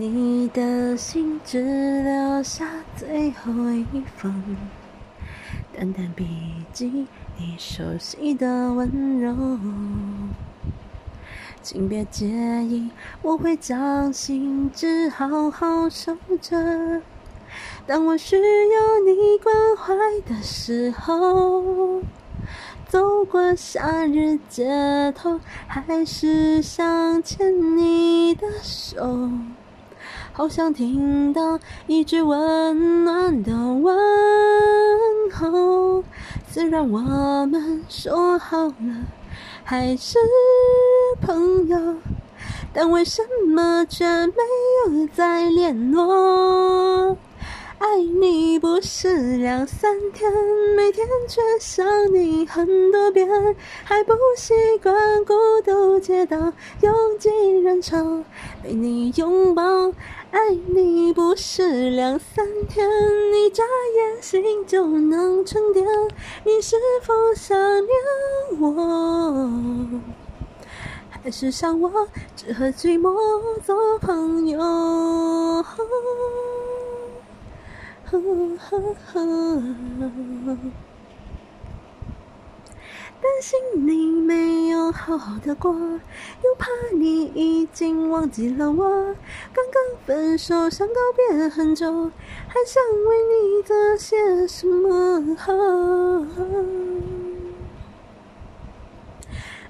你的信只留下最后一封，淡淡笔记，你熟悉的温柔。请别介意，我会将信纸好好收着。当我需要你关怀的时候，走过夏日街头，还是想牵你的手。好想听到一句温暖的问候。虽然我们说好了还是朋友，但为什么却没有再联络？爱你不是两三天，每天却想你很多遍，还不习惯孤独街道拥挤人潮，被你拥抱。爱你不是两三天，一眨眼心就能沉淀。你是否想念我？还是想我只和寂寞做朋友？担心你没有好好的过，又怕你已经忘记了我。刚刚分手，想告别很久，还想为你做些什么？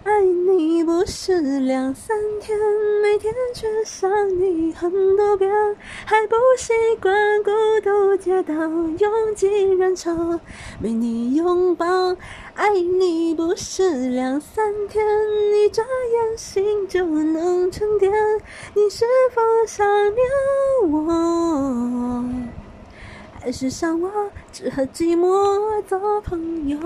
爱你不是两三天，每天却想你很多遍，还不习惯孤独街道拥挤人潮，没你拥抱。爱你不是两三天，一眨眼心就能沉淀。你是否想念我？还是想我只和寂寞做朋友？